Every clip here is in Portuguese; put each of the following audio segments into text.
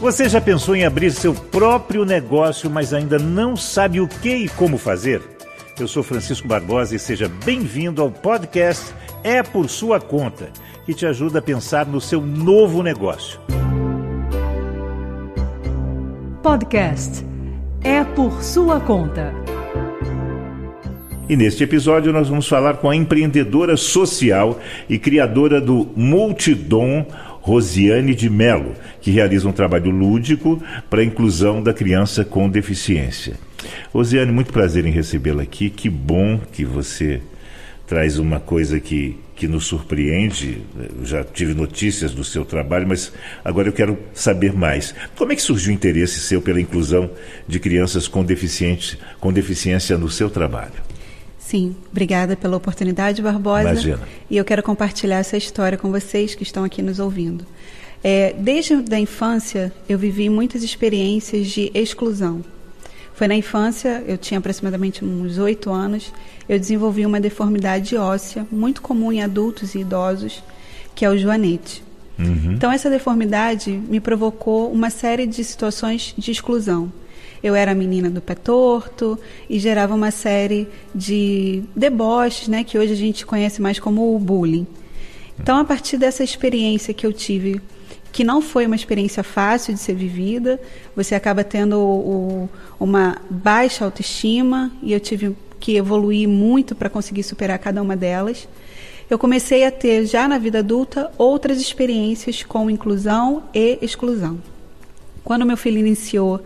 Você já pensou em abrir seu próprio negócio, mas ainda não sabe o que e como fazer? Eu sou Francisco Barbosa e seja bem-vindo ao podcast É por Sua Conta, que te ajuda a pensar no seu novo negócio. Podcast É por Sua Conta. E neste episódio nós vamos falar com a empreendedora social e criadora do Multidom Rosiane de Melo, que realiza um trabalho lúdico para a inclusão da criança com deficiência. Rosiane, muito prazer em recebê-la aqui. Que bom que você traz uma coisa que, que nos surpreende. Eu já tive notícias do seu trabalho, mas agora eu quero saber mais. Como é que surgiu o interesse seu pela inclusão de crianças com, com deficiência no seu trabalho? Sim, obrigada pela oportunidade, Barbosa. Imagina. E eu quero compartilhar essa história com vocês que estão aqui nos ouvindo. É, desde a infância, eu vivi muitas experiências de exclusão. Foi na infância, eu tinha aproximadamente uns oito anos, eu desenvolvi uma deformidade óssea muito comum em adultos e idosos, que é o joanete. Uhum. Então, essa deformidade me provocou uma série de situações de exclusão eu era a menina do pé torto e gerava uma série de deboches, né, que hoje a gente conhece mais como o bullying. Então, a partir dessa experiência que eu tive, que não foi uma experiência fácil de ser vivida, você acaba tendo o, uma baixa autoestima e eu tive que evoluir muito para conseguir superar cada uma delas. Eu comecei a ter, já na vida adulta, outras experiências com inclusão e exclusão. Quando meu filho iniciou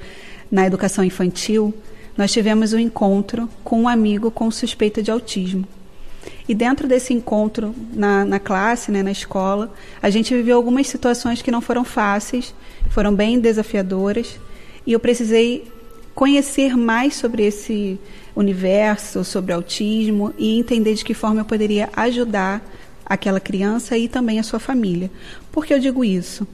na educação infantil, nós tivemos um encontro com um amigo com suspeita de autismo. E dentro desse encontro na, na classe, né, na escola, a gente viveu algumas situações que não foram fáceis, foram bem desafiadoras, e eu precisei conhecer mais sobre esse universo, sobre autismo e entender de que forma eu poderia ajudar aquela criança e também a sua família. Por que eu digo isso?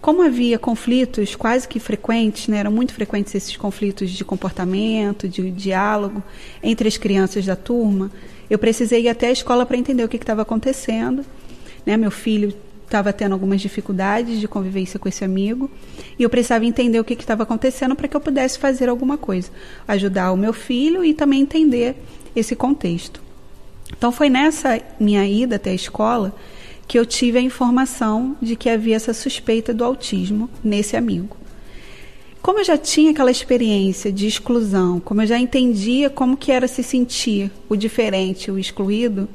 Como havia conflitos quase que frequentes, né, eram muito frequentes esses conflitos de comportamento, de diálogo entre as crianças da turma, eu precisei ir até a escola para entender o que estava acontecendo. Né, meu filho estava tendo algumas dificuldades de convivência com esse amigo e eu precisava entender o que estava acontecendo para que eu pudesse fazer alguma coisa, ajudar o meu filho e também entender esse contexto. Então foi nessa minha ida até a escola que eu tive a informação de que havia essa suspeita do autismo nesse amigo. Como eu já tinha aquela experiência de exclusão, como eu já entendia como que era se sentir o diferente, o excluído,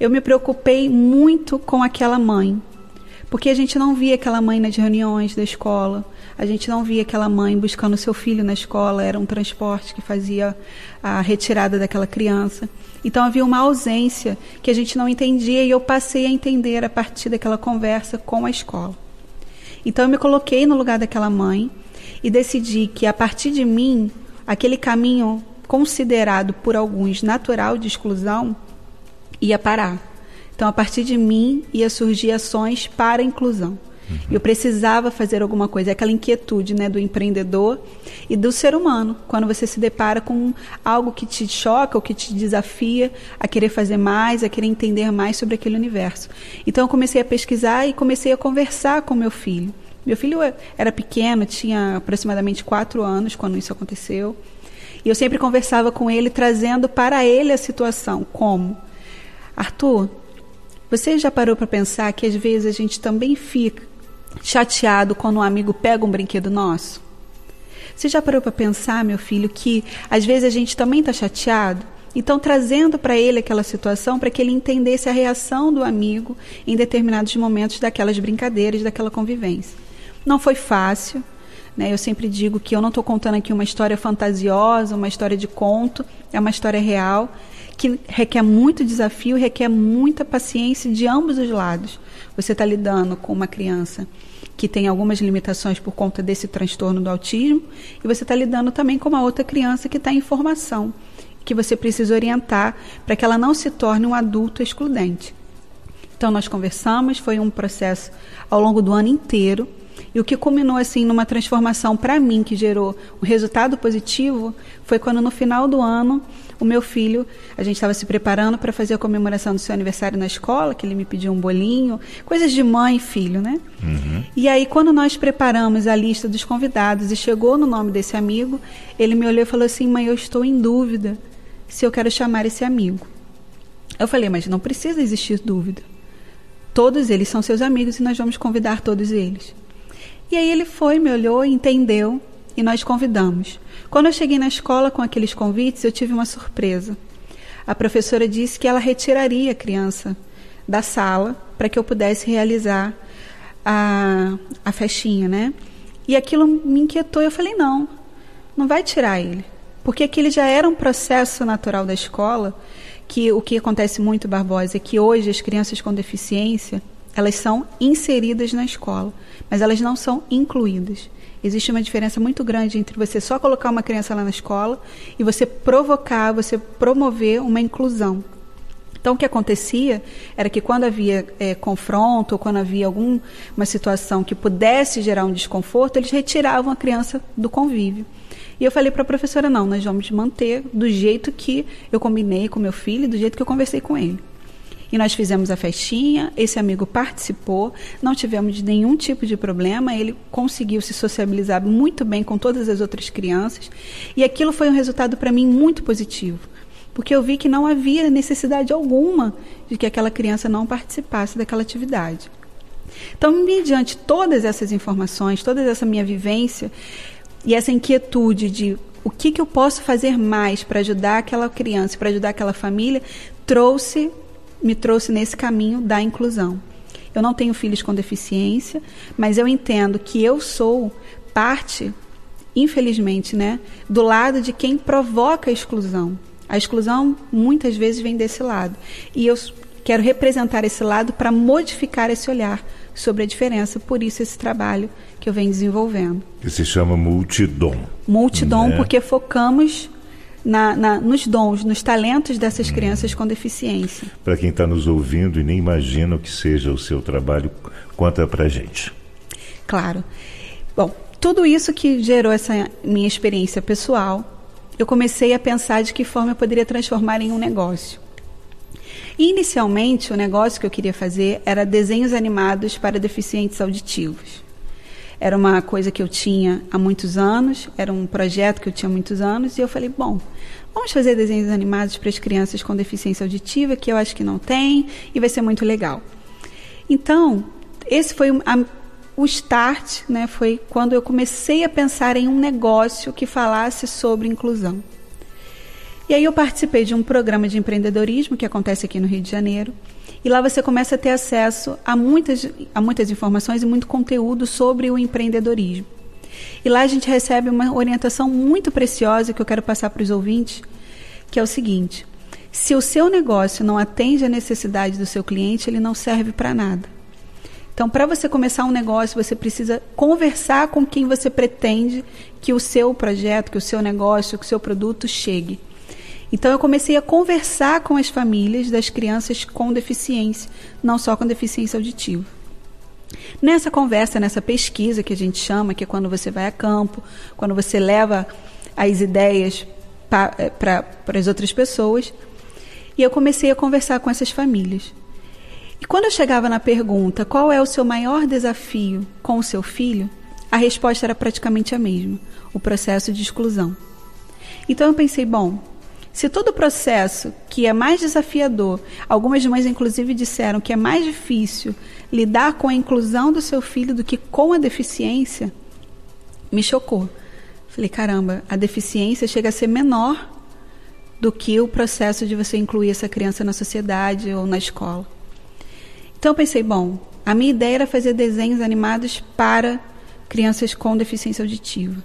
eu me preocupei muito com aquela mãe, porque a gente não via aquela mãe nas reuniões da escola, a gente não via aquela mãe buscando seu filho na escola, era um transporte que fazia a retirada daquela criança. Então havia uma ausência que a gente não entendia e eu passei a entender a partir daquela conversa com a escola. Então eu me coloquei no lugar daquela mãe e decidi que a partir de mim, aquele caminho considerado por alguns natural de exclusão ia parar. Então a partir de mim ia surgir ações para a inclusão. Uhum. Eu precisava fazer alguma coisa, é aquela inquietude né, do empreendedor e do ser humano, quando você se depara com algo que te choca ou que te desafia a querer fazer mais, a querer entender mais sobre aquele universo. Então eu comecei a pesquisar e comecei a conversar com meu filho. Meu filho era pequeno, tinha aproximadamente quatro anos quando isso aconteceu. E eu sempre conversava com ele, trazendo para ele a situação. Como? Arthur, você já parou para pensar que às vezes a gente também fica chateado quando um amigo pega um brinquedo nosso? Você já parou para pensar, meu filho, que às vezes a gente também está chateado? Então, trazendo para ele aquela situação para que ele entendesse a reação do amigo em determinados momentos daquelas brincadeiras, daquela convivência. Não foi fácil. Né? Eu sempre digo que eu não estou contando aqui uma história fantasiosa, uma história de conto, é uma história real que requer muito desafio, requer muita paciência de ambos os lados. Você está lidando com uma criança que tem algumas limitações por conta desse transtorno do autismo, e você está lidando também com uma outra criança que está em formação, que você precisa orientar para que ela não se torne um adulto excludente. Então, nós conversamos, foi um processo ao longo do ano inteiro. E o que culminou assim numa transformação para mim que gerou um resultado positivo foi quando no final do ano o meu filho, a gente estava se preparando para fazer a comemoração do seu aniversário na escola, que ele me pediu um bolinho, coisas de mãe e filho, né? Uhum. E aí quando nós preparamos a lista dos convidados e chegou no nome desse amigo, ele me olhou e falou assim: "Mãe, eu estou em dúvida se eu quero chamar esse amigo". Eu falei: "Mas não precisa existir dúvida. Todos eles são seus amigos e nós vamos convidar todos eles". E aí ele foi, me olhou, entendeu e nós convidamos. Quando eu cheguei na escola com aqueles convites, eu tive uma surpresa. A professora disse que ela retiraria a criança da sala para que eu pudesse realizar a, a festinha, né? E aquilo me inquietou. Eu falei: não, não vai tirar ele. Porque aquele já era um processo natural da escola, que o que acontece muito, Barbosa, é que hoje as crianças com deficiência, elas são inseridas na escola, mas elas não são incluídas. Existe uma diferença muito grande entre você só colocar uma criança lá na escola e você provocar, você promover uma inclusão. Então, o que acontecia era que quando havia é, confronto ou quando havia alguma situação que pudesse gerar um desconforto, eles retiravam a criança do convívio. E eu falei para a professora: não, nós vamos manter do jeito que eu combinei com meu filho, do jeito que eu conversei com ele. E nós fizemos a festinha, esse amigo participou, não tivemos nenhum tipo de problema, ele conseguiu se sociabilizar muito bem com todas as outras crianças, e aquilo foi um resultado para mim muito positivo, porque eu vi que não havia necessidade alguma de que aquela criança não participasse daquela atividade. Então, mediante todas essas informações, toda essa minha vivência e essa inquietude de o que, que eu posso fazer mais para ajudar aquela criança, para ajudar aquela família, trouxe me trouxe nesse caminho da inclusão. Eu não tenho filhos com deficiência, mas eu entendo que eu sou parte, infelizmente, né, do lado de quem provoca a exclusão. A exclusão muitas vezes vem desse lado. E eu quero representar esse lado para modificar esse olhar sobre a diferença. Por isso, esse trabalho que eu venho desenvolvendo. Que se chama Multidom. Multidom, né? porque focamos na, na, nos dons, nos talentos dessas crianças com deficiência. Para quem está nos ouvindo e nem imagina o que seja o seu trabalho, conta para gente. Claro. Bom, tudo isso que gerou essa minha experiência pessoal, eu comecei a pensar de que forma eu poderia transformar em um negócio. Inicialmente, o negócio que eu queria fazer era desenhos animados para deficientes auditivos. Era uma coisa que eu tinha há muitos anos, era um projeto que eu tinha há muitos anos, e eu falei, bom, vamos fazer desenhos animados para as crianças com deficiência auditiva, que eu acho que não tem, e vai ser muito legal. Então, esse foi a, o start, né, foi quando eu comecei a pensar em um negócio que falasse sobre inclusão. E aí eu participei de um programa de empreendedorismo que acontece aqui no Rio de Janeiro, e lá você começa a ter acesso a muitas, a muitas informações e muito conteúdo sobre o empreendedorismo. E lá a gente recebe uma orientação muito preciosa que eu quero passar para os ouvintes, que é o seguinte: se o seu negócio não atende à necessidade do seu cliente, ele não serve para nada. Então, para você começar um negócio, você precisa conversar com quem você pretende que o seu projeto, que o seu negócio, que o seu produto chegue. Então eu comecei a conversar com as famílias das crianças com deficiência, não só com deficiência auditiva. Nessa conversa, nessa pesquisa que a gente chama, que é quando você vai a campo, quando você leva as ideias para as outras pessoas, e eu comecei a conversar com essas famílias. E quando eu chegava na pergunta qual é o seu maior desafio com o seu filho, a resposta era praticamente a mesma: o processo de exclusão. Então eu pensei, bom, se todo o processo, que é mais desafiador, algumas mães inclusive disseram que é mais difícil lidar com a inclusão do seu filho do que com a deficiência, me chocou. Falei, caramba, a deficiência chega a ser menor do que o processo de você incluir essa criança na sociedade ou na escola. Então eu pensei, bom, a minha ideia era fazer desenhos animados para crianças com deficiência auditiva.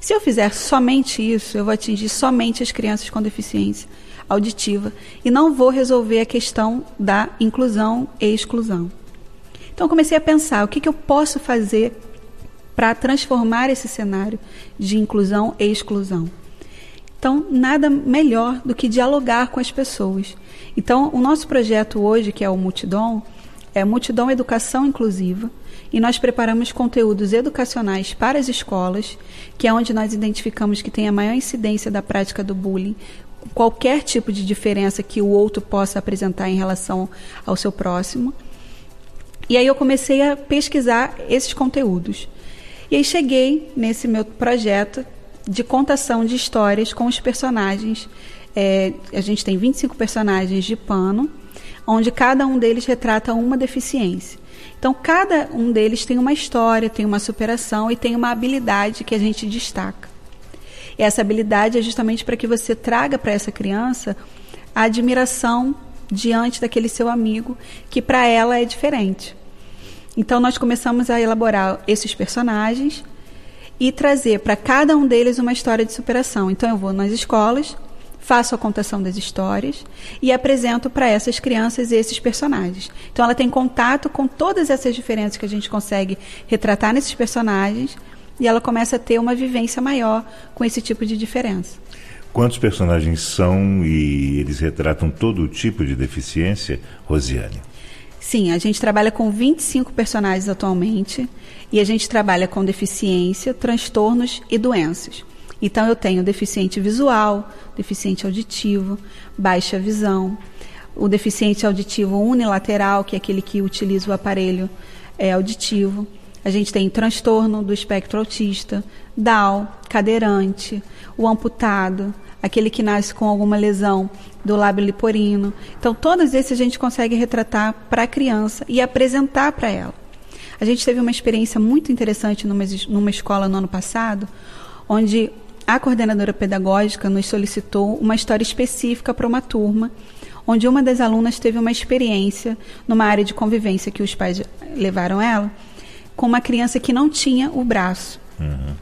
Se eu fizer somente isso, eu vou atingir somente as crianças com deficiência auditiva e não vou resolver a questão da inclusão e exclusão. Então, comecei a pensar o que, que eu posso fazer para transformar esse cenário de inclusão e exclusão. Então, nada melhor do que dialogar com as pessoas. Então, o nosso projeto hoje, que é o Multidom, é Multidão Educação Inclusiva, e nós preparamos conteúdos educacionais para as escolas, que é onde nós identificamos que tem a maior incidência da prática do bullying, qualquer tipo de diferença que o outro possa apresentar em relação ao seu próximo. E aí eu comecei a pesquisar esses conteúdos. E aí cheguei nesse meu projeto de contação de histórias com os personagens. É, a gente tem 25 personagens de pano, onde cada um deles retrata uma deficiência. Então, cada um deles tem uma história, tem uma superação e tem uma habilidade que a gente destaca. E essa habilidade é justamente para que você traga para essa criança a admiração diante daquele seu amigo, que para ela é diferente. Então, nós começamos a elaborar esses personagens e trazer para cada um deles uma história de superação. Então, eu vou nas escolas, faço a contação das histórias e apresento para essas crianças esses personagens. Então ela tem contato com todas essas diferenças que a gente consegue retratar nesses personagens e ela começa a ter uma vivência maior com esse tipo de diferença. Quantos personagens são e eles retratam todo tipo de deficiência, Rosiane? Sim, a gente trabalha com 25 personagens atualmente e a gente trabalha com deficiência, transtornos e doenças. Então eu tenho deficiente visual, deficiente auditivo, baixa visão, o deficiente auditivo unilateral, que é aquele que utiliza o aparelho é, auditivo. A gente tem transtorno do espectro autista, Down, cadeirante, o amputado, aquele que nasce com alguma lesão do lábio liporino. Então, todos esses a gente consegue retratar para a criança e apresentar para ela. A gente teve uma experiência muito interessante numa, numa escola no ano passado, onde a coordenadora pedagógica nos solicitou uma história específica para uma turma, onde uma das alunas teve uma experiência numa área de convivência que os pais levaram ela, com uma criança que não tinha o braço. Uhum.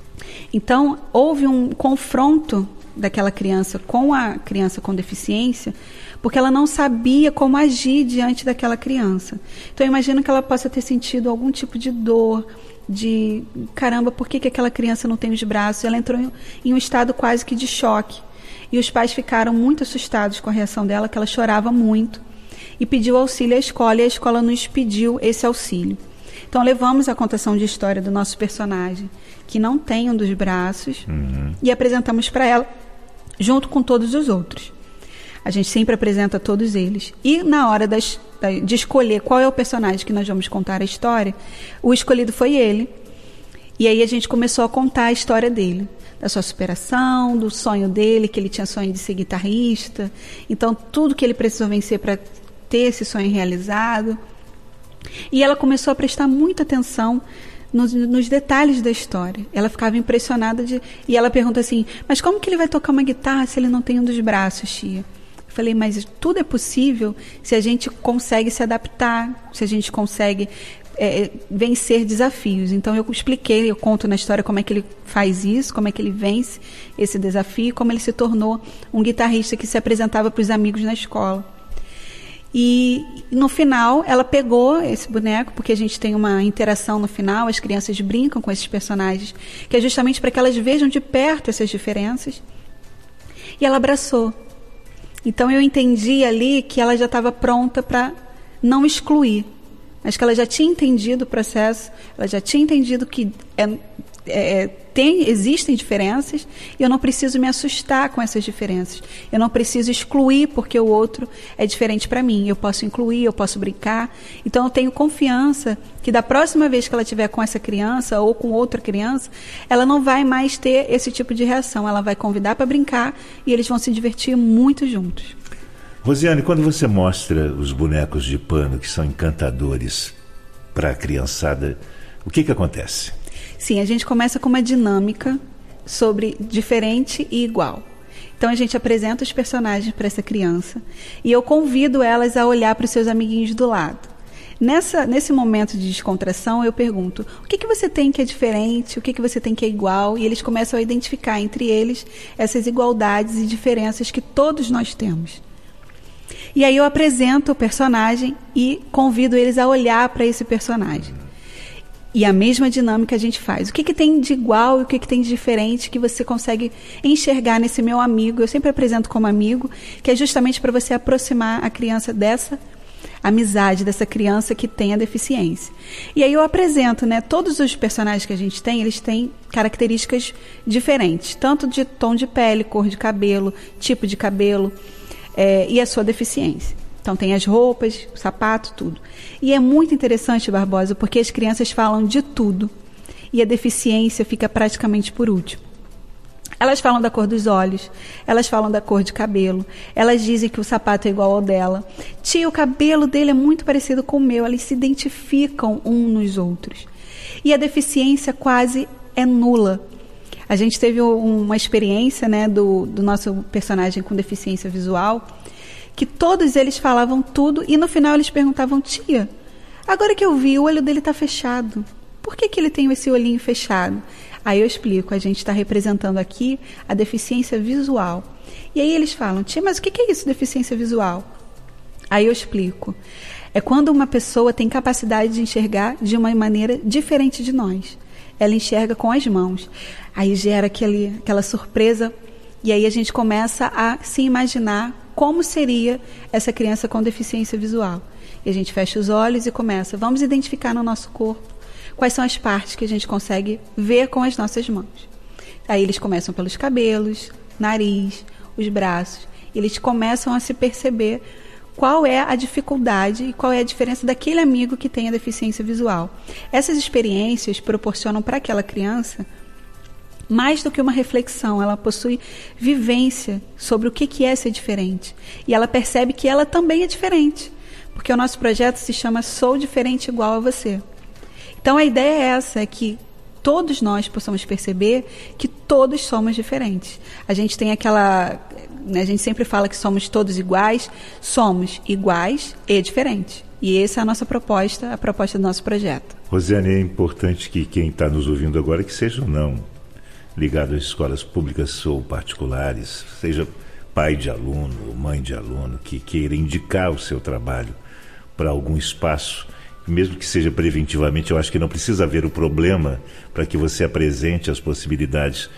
Então, houve um confronto daquela criança com a criança com deficiência, porque ela não sabia como agir diante daquela criança. Então, eu imagino que ela possa ter sentido algum tipo de dor, de caramba, por que, que aquela criança não tem os braços? Ela entrou em, em um estado quase que de choque. E os pais ficaram muito assustados com a reação dela, que ela chorava muito. E pediu auxílio à escola, e a escola nos pediu esse auxílio. Então levamos a contação de história do nosso personagem, que não tem um dos braços, uhum. e apresentamos para ela, junto com todos os outros. A gente sempre apresenta todos eles. E na hora das, de escolher qual é o personagem que nós vamos contar a história, o escolhido foi ele. E aí a gente começou a contar a história dele, da sua superação, do sonho dele, que ele tinha sonho de ser guitarrista. Então, tudo que ele precisou vencer para ter esse sonho realizado. E ela começou a prestar muita atenção nos, nos, detalhes da história. Ela ficava impressionada de, e ela pergunta assim: "Mas como que ele vai tocar uma guitarra se ele não tem um dos braços, tia?" Falei, mas tudo é possível se a gente consegue se adaptar, se a gente consegue é, vencer desafios. Então eu expliquei, eu conto na história como é que ele faz isso, como é que ele vence esse desafio, como ele se tornou um guitarrista que se apresentava para os amigos na escola. E no final ela pegou esse boneco, porque a gente tem uma interação no final, as crianças brincam com esses personagens, que é justamente para que elas vejam de perto essas diferenças. E ela abraçou. Então eu entendi ali que ela já estava pronta para não excluir, mas que ela já tinha entendido o processo, ela já tinha entendido que é, é, tem, existem diferenças e eu não preciso me assustar com essas diferenças. Eu não preciso excluir porque o outro é diferente para mim. Eu posso incluir, eu posso brincar. Então eu tenho confiança que da próxima vez que ela tiver com essa criança ou com outra criança, ela não vai mais ter esse tipo de reação. Ela vai convidar para brincar e eles vão se divertir muito juntos. Rosiane, quando você mostra os bonecos de pano que são encantadores para a criançada, o que, que acontece? Sim, a gente começa com uma dinâmica sobre diferente e igual. Então a gente apresenta os personagens para essa criança e eu convido elas a olhar para os seus amiguinhos do lado. Nessa, nesse momento de descontração, eu pergunto: o que, que você tem que é diferente? O que, que você tem que é igual? E eles começam a identificar entre eles essas igualdades e diferenças que todos nós temos. E aí eu apresento o personagem e convido eles a olhar para esse personagem. E a mesma dinâmica a gente faz. O que, que tem de igual e o que, que tem de diferente que você consegue enxergar nesse meu amigo? Eu sempre apresento como amigo, que é justamente para você aproximar a criança dessa amizade dessa criança que tem a deficiência. E aí eu apresento, né? Todos os personagens que a gente tem, eles têm características diferentes, tanto de tom de pele, cor de cabelo, tipo de cabelo é, e a sua deficiência. Então tem as roupas, o sapato, tudo. E é muito interessante, Barbosa, porque as crianças falam de tudo e a deficiência fica praticamente por último. Elas falam da cor dos olhos, elas falam da cor de cabelo, elas dizem que o sapato é igual ao dela. Tia, o cabelo dele é muito parecido com o meu, elas se identificam um nos outros. E a deficiência quase é nula. A gente teve uma experiência né, do, do nosso personagem com deficiência visual, que todos eles falavam tudo e no final eles perguntavam: Tia, agora que eu vi, o olho dele está fechado. Por que, que ele tem esse olhinho fechado? Aí eu explico, a gente está representando aqui a deficiência visual. E aí eles falam, tia, mas o que é isso, deficiência visual? Aí eu explico. É quando uma pessoa tem capacidade de enxergar de uma maneira diferente de nós. Ela enxerga com as mãos. Aí gera aquele, aquela surpresa. E aí a gente começa a se imaginar como seria essa criança com deficiência visual. E a gente fecha os olhos e começa, vamos identificar no nosso corpo quais são as partes que a gente consegue ver com as nossas mãos. Aí eles começam pelos cabelos, nariz, os braços. Eles começam a se perceber qual é a dificuldade e qual é a diferença daquele amigo que tem a deficiência visual. Essas experiências proporcionam para aquela criança mais do que uma reflexão, ela possui vivência sobre o que é ser diferente. E ela percebe que ela também é diferente, porque o nosso projeto se chama Sou Diferente Igual a Você. Então a ideia é essa, é que todos nós possamos perceber que todos somos diferentes. A gente tem aquela, né, a gente sempre fala que somos todos iguais, somos iguais e diferentes. E essa é a nossa proposta, a proposta do nosso projeto. Rosiane, é importante que quem está nos ouvindo agora, que seja ou não ligado às escolas públicas ou particulares, seja pai de aluno, mãe de aluno, que queira indicar o seu trabalho para algum espaço, mesmo que seja preventivamente, eu acho que não precisa haver o problema para que você apresente as possibilidades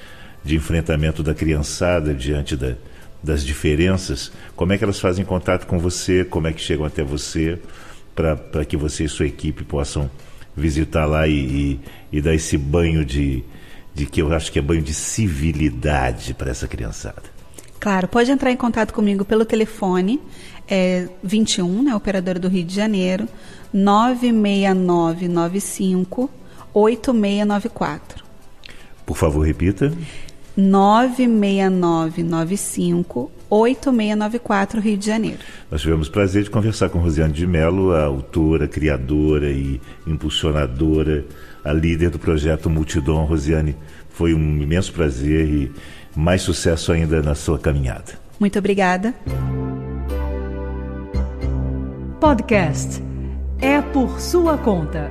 de enfrentamento da criançada diante da, das diferenças. Como é que elas fazem contato com você? Como é que chegam até você para que você e sua equipe possam visitar lá e, e, e dar esse banho de, de que eu acho que é banho de civilidade para essa criançada? Claro, pode entrar em contato comigo pelo telefone é 21, né, operadora do Rio de Janeiro, 96995 8694. Por favor, repita. 96995 8694 Rio de Janeiro. Nós tivemos o prazer de conversar com Rosiane de Mello, a autora, criadora e impulsionadora, a líder do projeto Multidom. Rosiane, foi um imenso prazer e mais sucesso ainda na sua caminhada. Muito obrigada. Podcast é por sua conta.